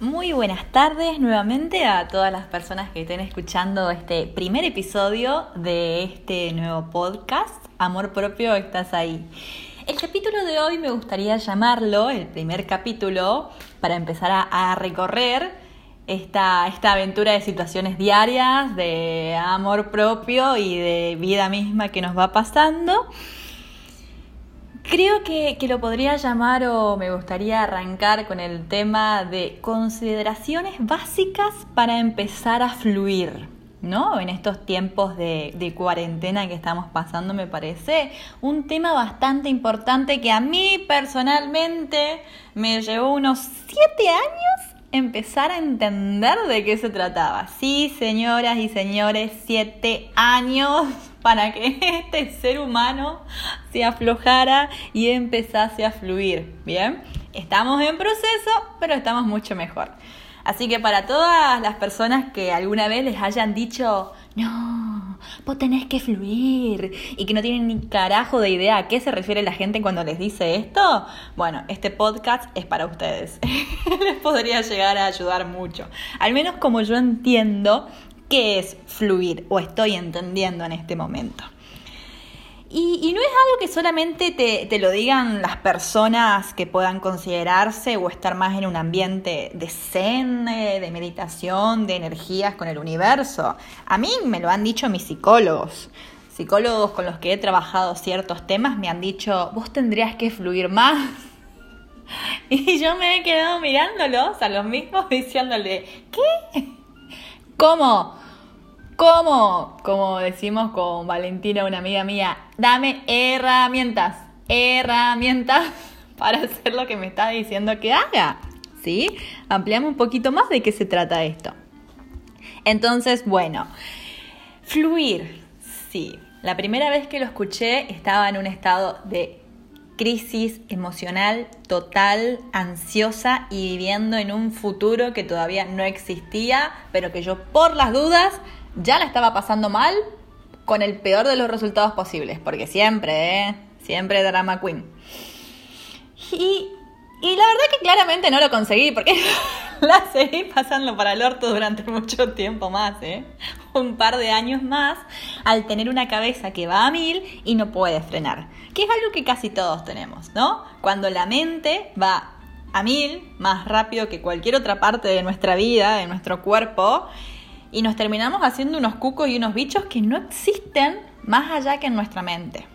Muy buenas tardes nuevamente a todas las personas que estén escuchando este primer episodio de este nuevo podcast, Amor Propio, estás ahí. El capítulo de hoy me gustaría llamarlo, el primer capítulo, para empezar a, recorrer esta, esta aventura de situaciones diarias, de amor propio y de vida misma que nos va pasando. Creo que, que, lo podría llamar o me gustaría arrancar con el tema de consideraciones básicas para empezar a fluir, ¿no? En estos tiempos de, de, cuarentena que estamos pasando me parece un tema bastante importante que a mí personalmente me llevó unos siete años empezar a entender de qué se trataba. Sí, señoras y señores, siete años para que este ser humano se aflojara y empezase a fluir. Bien, estamos en proceso, pero estamos mucho mejor. Así que para todas las personas que alguna vez les hayan dicho, no, vos tenés que fluir y que no tienen ni carajo de idea a qué se refiere la gente cuando les dice esto, bueno, este podcast es para ustedes. les podría llegar a ayudar mucho. Al menos como yo entiendo qué es fluir o estoy entendiendo en este momento. Y, y no es algo que solamente te, te, lo digan las personas que puedan considerarse o estar más en un ambiente de zen, de meditación, de energías con el universo. A mí me lo han dicho mis psicólogos. Psicólogos con los que he trabajado ciertos temas me han dicho, vos tendrías que fluir más. Y yo me he quedado mirándolos a los mismos diciéndole, ¿qué? ¿Cómo? ¿Cómo? Como decimos con Valentina, una amiga mía, dame herramientas, herramientas para hacer lo que me está diciendo que haga. ¿Sí? Ampliamos un poquito más de qué se trata esto. Entonces, bueno, fluir. Sí, la primera vez que lo escuché estaba en un estado de crisis emocional total, ansiosa y viviendo en un futuro que todavía no existía, pero que yo por las dudas ya la estaba pasando mal con el peor de los resultados posibles, porque siempre, ¿eh? Siempre drama queen. Y, y la verdad que claramente no lo conseguí, porque la seguí pasando para el orto durante mucho tiempo más, ¿eh? Un par de años más, al tener una cabeza que va a mil y no puede frenar. Que es algo que casi todos tenemos, ¿no? Cuando la mente va a mil, más rápido que cualquier otra parte de nuestra vida, de nuestro cuerpo, y nos terminamos haciendo unos cucos y unos bichos que no existen más allá que en nuestra mente.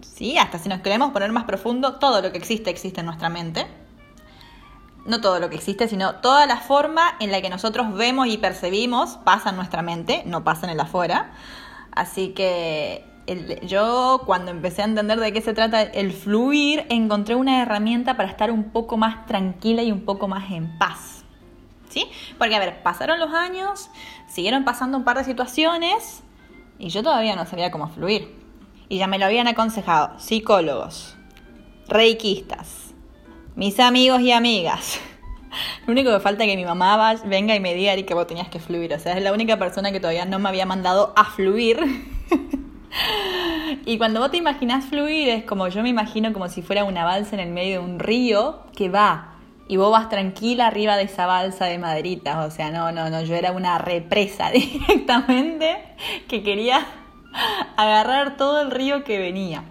¿Sí? Hasta si nos queremos poner más profundo, todo lo que existe existe en nuestra mente. No todo lo que existe, sino toda la forma en la que nosotros vemos y percibimos pasa en nuestra mente, no pasa en el afuera. Así que yo cuando empecé a entender de qué se trata el fluir, encontré una herramienta para estar un poco más tranquila y un poco más en paz. ¿Sí? Porque, a ver, pasaron los años, siguieron pasando un par de situaciones y yo todavía no sabía cómo fluir. Y ya me lo habían aconsejado psicólogos, reikistas, mis amigos y amigas. Lo único que falta es que mi mamá venga y me diga que vos tenías que fluir. O sea, es la única persona que todavía no me había mandado a fluir. y cuando vos te imaginas fluir es como yo me imagino como si fuera una balsa en el medio de un río que va y vos vas tranquila arriba de esa balsa de maderitas. O sea, no, no, no, yo era una represa directamente que quería agarrar todo el río que venía.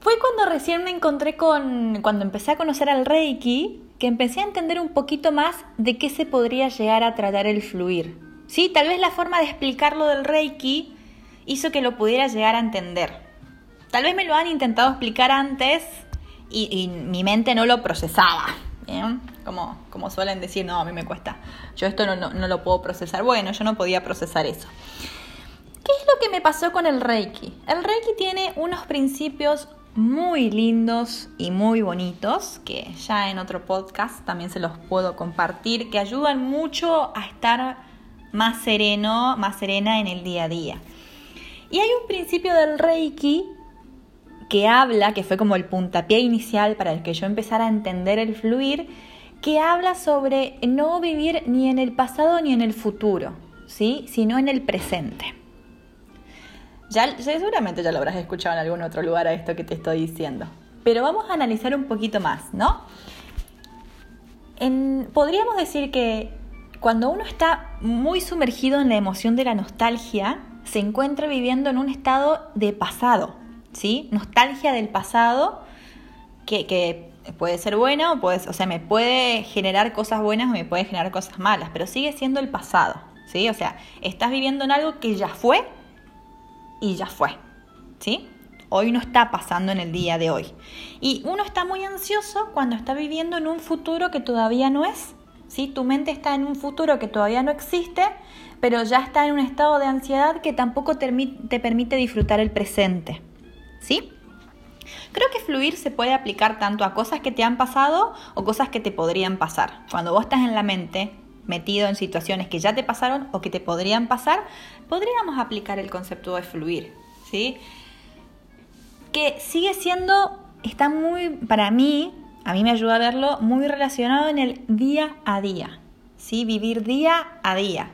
Fue cuando recién me encontré con, cuando empecé a conocer al Reiki, que empecé a entender un poquito más de qué se podría llegar a tratar el fluir. Sí, tal vez la forma de explicarlo del Reiki hizo que lo pudiera llegar a entender. Tal vez me lo han intentado explicar antes y, mi mente no lo procesaba. Como, como suelen decir, no, a mí me cuesta. Yo esto no, no, no lo puedo procesar. Bueno, yo no podía procesar eso. ¿Qué es lo que me pasó con el Reiki? El Reiki tiene unos principios muy lindos y muy bonitos que ya en otro podcast también se los puedo compartir que ayudan mucho a estar más sereno, más serena en el día a día. Y hay un principio del Reiki que habla, que fue como el puntapié inicial para el que yo empezara a entender el fluir, que habla sobre no vivir ni en el pasado ni en el futuro, ¿sí? sino en el presente. Ya, seguramente ya lo habrás escuchado en algún otro lugar a esto que te estoy diciendo. Pero vamos a analizar un poquito más, ¿no? podríamos decir que cuando uno está muy sumergido en la emoción de la nostalgia, se encuentra viviendo en un estado de pasado, ¿sí? Nostalgia del pasado que, puede ser bueno, o, o sea, me puede generar cosas buenas o me puede generar cosas malas, pero sigue siendo el pasado, ¿sí? O sea, estás viviendo en algo que ya fue y ya fue, ¿sí? Hoy no está pasando en el día de hoy. Y uno está muy ansioso cuando está viviendo en un futuro que todavía no es. ¿sí? Tu mente está en un futuro que todavía no existe, pero ya está en un estado de ansiedad que tampoco te permite disfrutar el presente. ¿Sí? Creo que fluir se puede aplicar tanto a cosas que te han pasado o cosas que te podrían pasar. Cuando vos estás en la mente metido en situaciones que ya te pasaron o que te podrían pasar, podríamos aplicar el concepto de fluir, ¿sí? que sigue siendo, está muy, para mí, a mí me ayuda a verlo, muy relacionado en el día a día, ¿sí? Vivir día a día.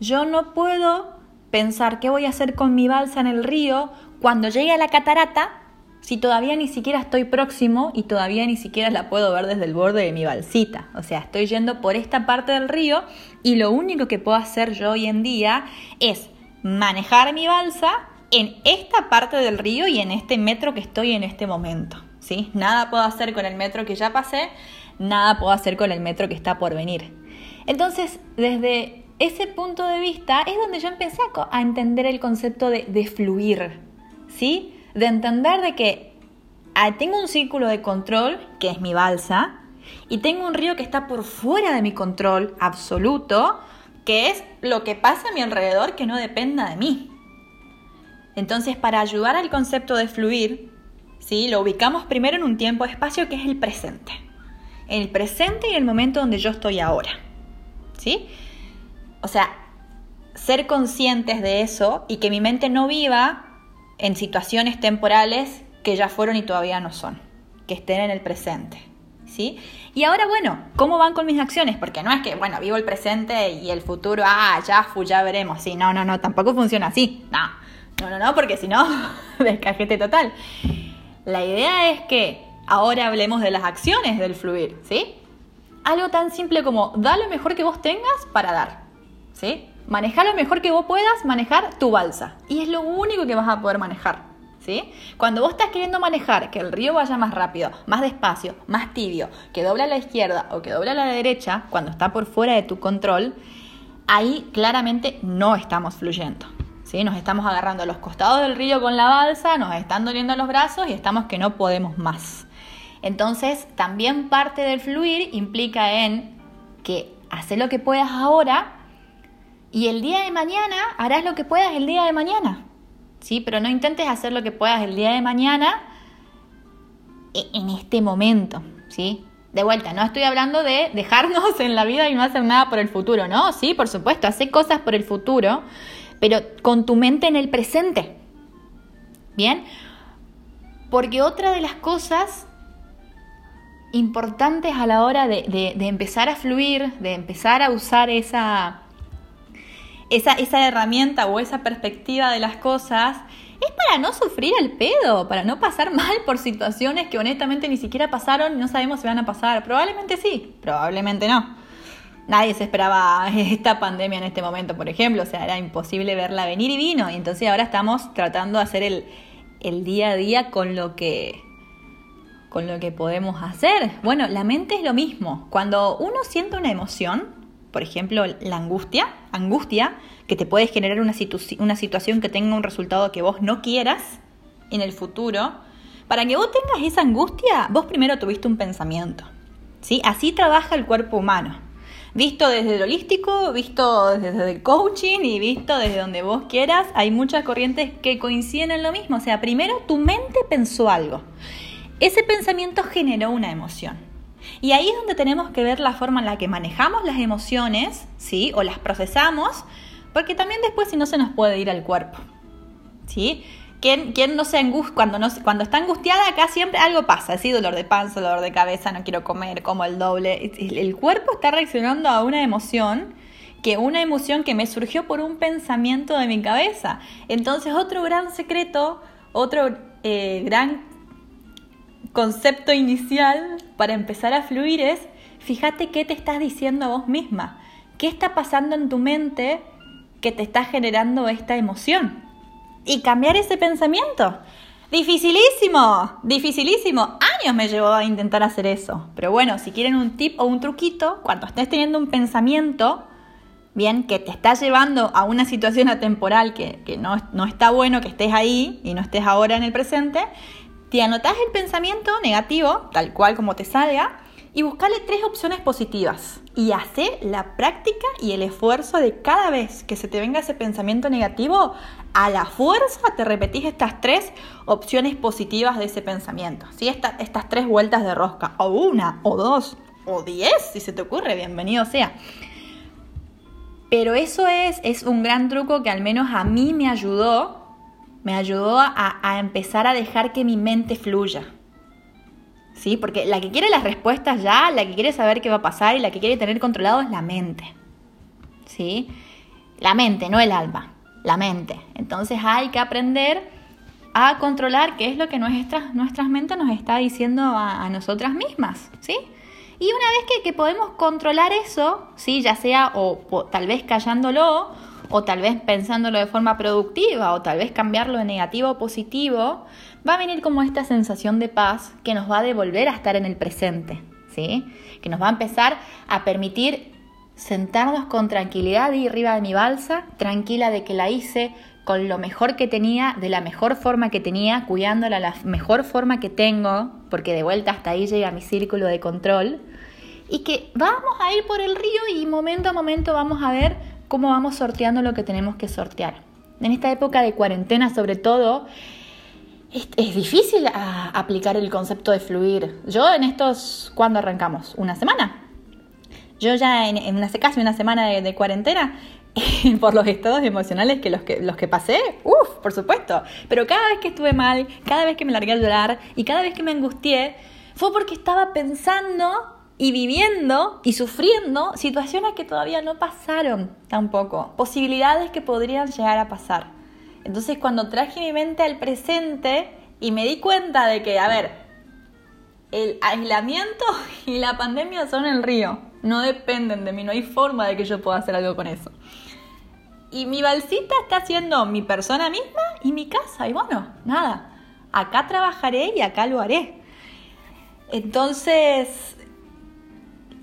Yo no puedo pensar qué voy a hacer con mi balsa en el río cuando llegue a la catarata si todavía ni siquiera estoy próximo y todavía ni siquiera la puedo ver desde el borde de mi balsita. O sea, estoy yendo por esta parte del río y lo único que puedo hacer yo hoy en día es manejar mi balsa en esta parte del río y en este metro que estoy en este momento. ¿sí? Nada puedo hacer con el metro que ya pasé, nada puedo hacer con el metro que está por venir. Entonces, desde ese punto de vista es donde yo empecé a, entender el concepto de, de, fluir, ¿sí? De entender de que ah, tengo un círculo de control, que es mi balsa, y tengo un río que está por fuera de mi control absoluto, que es lo que pasa a mi alrededor que no dependa de mí. Entonces, para ayudar al concepto de fluir, ¿sí? lo ubicamos primero en un tiempo-espacio que es el presente. El presente y el momento donde yo estoy ahora. ¿sí? O sea, ser conscientes de eso y que mi mente no viva en situaciones temporales que ya fueron y todavía no son, que estén en el presente. ¿Sí? Y ahora, bueno, ¿cómo van con mis acciones? Porque no es que, bueno, vivo el presente y el futuro, ah, ya, ya veremos. Sí, no, no, no, tampoco funciona así. No, no, no, no, porque si no, descajete total. La idea es que ahora hablemos de las acciones del fluir, ¿sí? Algo tan simple como da lo mejor que vos tengas para dar, ¿sí? Manejar lo mejor que vos puedas manejar tu balsa. Y es lo único que vas a poder manejar, ¿sí? Cuando vos estás queriendo manejar que el río vaya más rápido, más despacio, más tibio, que doble a la izquierda o que doble a la derecha, cuando está por fuera de tu control, ahí claramente no estamos fluyendo. Nos estamos agarrando a los costados del río con la balsa, nos están doliendo los brazos y estamos que no podemos más. Entonces, también parte del fluir implica en que haces lo que puedas ahora y el día de mañana harás lo que puedas el día de mañana. ¿Sí? Pero no intentes hacer lo que puedas el día de mañana e-, en este momento, ¿sí? De vuelta, no estoy hablando de dejarnos en la vida y no hacer nada por el futuro, ¿no? Sí, por supuesto, hacer cosas por el futuro, pero con tu mente en el presente. ¿Bien? Porque otra de las cosas importantes a la hora de, empezar a fluir, de empezar a usar esa, esa, esa, herramienta o esa perspectiva de las cosas, es para no sufrir el pedo, para no pasar mal por situaciones que honestamente ni siquiera pasaron y no sabemos si van a pasar. Probablemente sí, probablemente no nadie se esperaba esta pandemia en este momento, por ejemplo, o sea, era imposible verla venir y vino, y entonces ahora estamos tratando de hacer el, el día a día con lo que con lo que podemos hacer. Bueno, la mente es lo mismo. Cuando uno siente una emoción, por ejemplo, la angustia, angustia, que te puede generar una, una situación que tenga un resultado que vos no quieras en el futuro, para que vos tengas esa angustia, vos primero tuviste un pensamiento. ¿sí? Así trabaja el cuerpo humano visto desde el holístico, visto desde el coaching y visto desde donde vos quieras, hay muchas corrientes que coinciden en lo mismo. O sea, primero tu mente pensó algo. Ese pensamiento generó una emoción. Y ahí es donde tenemos que ver la forma en la que manejamos las emociones, ¿sí? O las procesamos, porque también después si no se nos puede ir al cuerpo, ¿sí? ¿Quién, no se angustia? Cuando, no, cuando está angustiada, acá siempre algo pasa. ¿sí? Dolor de panza, dolor de cabeza, no quiero comer, como el doble. El cuerpo está reaccionando a una emoción que una emoción que me surgió por un pensamiento de mi cabeza. Entonces, otro gran secreto, otro eh, gran concepto inicial para empezar a fluir es fíjate qué te estás diciendo a vos misma. ¿Qué está pasando en tu mente que te está generando esta emoción? Y cambiar ese pensamiento. Dificilísimo, dificilísimo. Años me llevó a intentar hacer eso. Pero bueno, si quieren un tip o un truquito, cuando estés teniendo un pensamiento, bien, que te está llevando a una situación atemporal que, no, no, está bueno que estés ahí y no estés ahora en el presente, te anotás el pensamiento negativo, tal cual como te salga, y buscale tres opciones positivas. Y hace la práctica y el esfuerzo de cada vez que se te venga ese pensamiento negativo, a la fuerza te repetís estas tres opciones positivas de ese pensamiento. ¿sí? estas tres vueltas de rosca, o una, o dos, o diez, si se te ocurre, bienvenido sea. Pero eso es, es un gran truco que al menos a mí me ayudó, me ayudó a, empezar a dejar que mi mente fluya. ¿Sí? Porque la que quiere las respuestas ya, la que quiere saber qué va a pasar y la que quiere tener controlado es la mente. ¿Sí? La mente, no el alma, la mente. Entonces hay que aprender a controlar qué es lo que nuestras, nuestras mentes nos está diciendo a, nosotras mismas, ¿sí? Y una vez que, podemos controlar eso, ¿sí? ya sea o, tal vez callándolo, o tal vez pensándolo de forma productiva, o tal vez cambiarlo de negativo a positivo, va a venir como esta sensación de paz que nos va a devolver a estar en el presente, ¿sí? que nos va a empezar a permitir sentarnos con tranquilidad y arriba de mi balsa, tranquila de que la hice con lo mejor que tenía, de la mejor forma que tenía, cuidándola la mejor forma que tengo, porque de vuelta hasta ahí llega mi círculo de control, y que vamos a ir por el río y momento a momento vamos a ver cómo vamos sorteando lo que tenemos que sortear. En esta época de cuarentena sobre todo, es, difícil ah, aplicar el concepto de fluir. Yo en estos, ¿cuándo arrancamos? ¿Una semana? Yo ya en, en hace casi una semana de, cuarentena por los estados emocionales que los que los que pasé, uff, por supuesto. Pero cada vez que estuve mal, cada vez que me largué a llorar y cada vez que me angustié, fue porque estaba pensando y viviendo y sufriendo situaciones que todavía no pasaron tampoco, posibilidades que podrían llegar a pasar. Entonces cuando traje mi mente al presente y me di cuenta de que, a ver, el aislamiento y la pandemia son el río, no dependen de mí, no hay forma de que yo pueda hacer algo con eso. Y mi balsita está siendo mi persona misma y mi casa, y bueno, nada, acá trabajaré y acá lo haré. Entonces,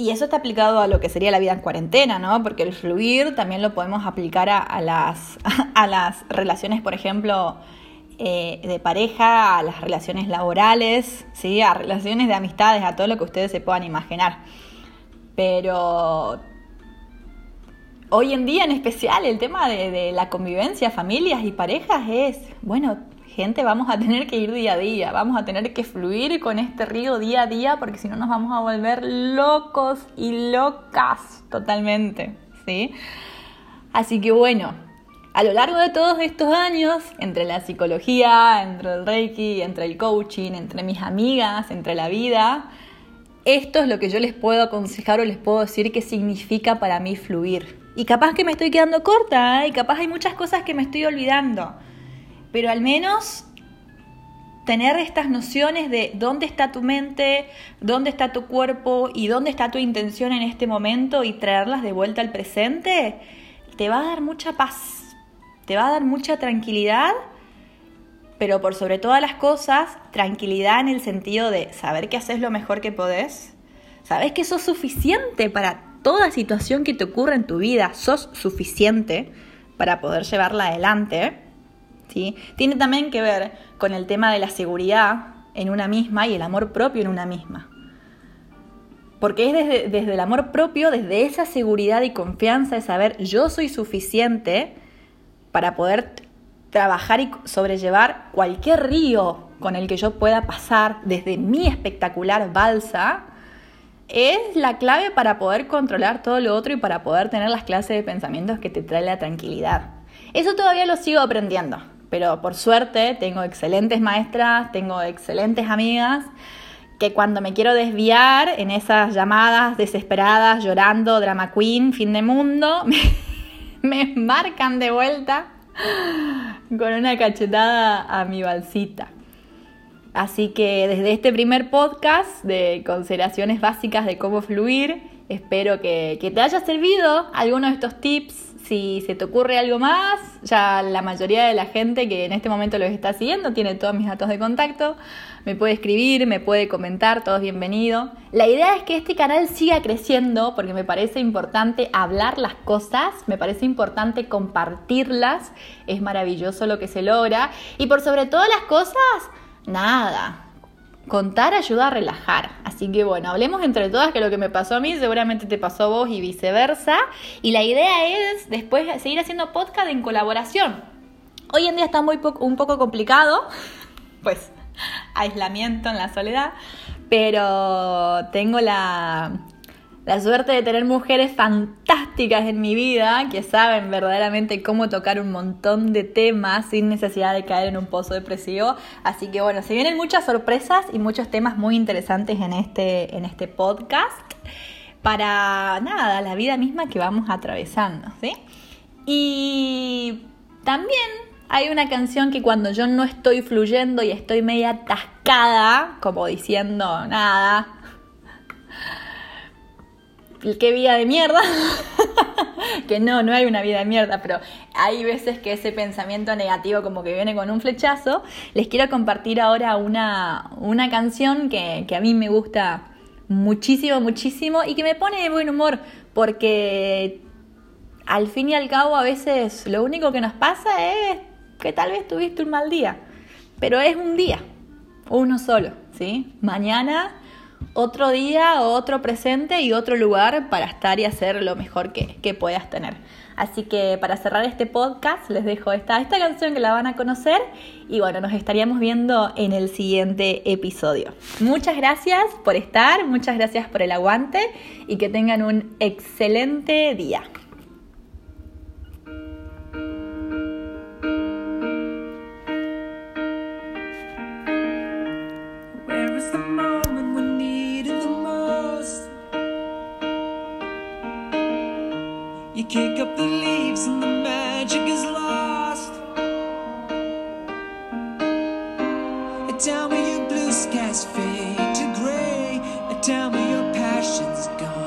y eso está aplicado a lo que sería la vida en cuarentena, ¿no? Porque el fluir también lo podemos aplicar a, las, a las relaciones, por ejemplo, eh, de pareja, a las relaciones laborales, ¿sí? A relaciones de amistades, a todo lo que ustedes se puedan imaginar. Pero hoy en día en especial el tema de, de la convivencia, familias y parejas es, bueno, gente, vamos a tener que ir día a día, vamos a tener que fluir con este río día a día porque si no nos vamos a volver locos y locas totalmente, ¿sí? Así que bueno, a lo largo de todos estos años, entre la psicología, entre el reiki, entre el coaching, entre mis amigas, entre la vida, esto es lo que yo les puedo aconsejar o les puedo decir que significa para mí fluir. Y capaz que me estoy quedando corta, ¿eh? y capaz hay muchas cosas que me estoy olvidando pero al menos tener estas nociones de dónde está tu mente, dónde está tu cuerpo y dónde está tu intención en este momento y traerlas de vuelta al presente, te va a dar mucha paz, te va a dar mucha tranquilidad, pero por sobre todas las cosas, tranquilidad en el sentido de saber que haces lo mejor que podés, sabes que sos suficiente para toda situación que te ocurra en tu vida, sos suficiente para poder llevarla adelante tiene también que ver con el tema de la seguridad en una misma y el amor propio en una misma. Porque es desde, desde, el amor propio, desde esa seguridad y confianza de saber yo soy suficiente para poder trabajar y sobrellevar cualquier río con el que yo pueda pasar desde mi espectacular balsa, es la clave para poder controlar todo lo otro y para poder tener las clases de pensamientos que te trae la tranquilidad. Eso todavía lo sigo aprendiendo pero por suerte tengo excelentes maestras, tengo excelentes amigas que cuando me quiero desviar en esas llamadas desesperadas, llorando, drama queen, fin de mundo, me, marcan de vuelta con una cachetada a mi balsita. Así que desde este primer podcast de consideraciones básicas de cómo fluir, espero que, que te haya servido alguno de estos tips si se te ocurre algo más, ya la mayoría de la gente que en este momento los está siguiendo tiene todos mis datos de contacto. Me puede escribir, me puede comentar, todo es bienvenido. La idea es que este canal siga creciendo porque me parece importante hablar las cosas, me parece importante compartirlas, es maravilloso lo que se logra y por sobre todas las cosas, nada, Contar ayuda a relajar. Así que bueno, hablemos entre todas que lo que me pasó a mí seguramente te pasó a vos y viceversa. Y la idea es después seguir haciendo podcast en colaboración. Hoy en día está muy un poco complicado, pues aislamiento en la soledad, pero tengo la, la suerte de tener mujeres fantásticas en mi vida que saben verdaderamente cómo tocar un montón de temas sin necesidad de caer en un pozo depresivo. Así que bueno, se vienen muchas sorpresas y muchos temas muy interesantes en este, en este podcast para nada, la vida misma que vamos atravesando, ¿sí? Y también hay una canción que cuando yo no estoy fluyendo y estoy media atascada, como diciendo nada, qué vida de mierda. que no, no hay una vida de mierda, pero hay veces que ese pensamiento negativo como que viene con un flechazo. Les quiero compartir ahora una, una canción que, que a mí me gusta muchísimo, muchísimo y que me pone de buen humor porque al fin y al cabo a veces lo único que nos pasa es que tal vez tuviste un mal día, pero es un día, uno solo, ¿sí? Mañana otro día, otro presente y otro lugar para estar y hacer lo mejor que, puedas tener. Así que para cerrar este podcast les dejo esta, esta canción que la van a conocer y bueno, nos estaríamos viendo en el siguiente episodio. Muchas gracias por estar, muchas gracias por el aguante y que tengan un excelente día. Kick up the leaves and the magic is lost. A Tell me your blue skies fade to gray. Tell me your passion's smile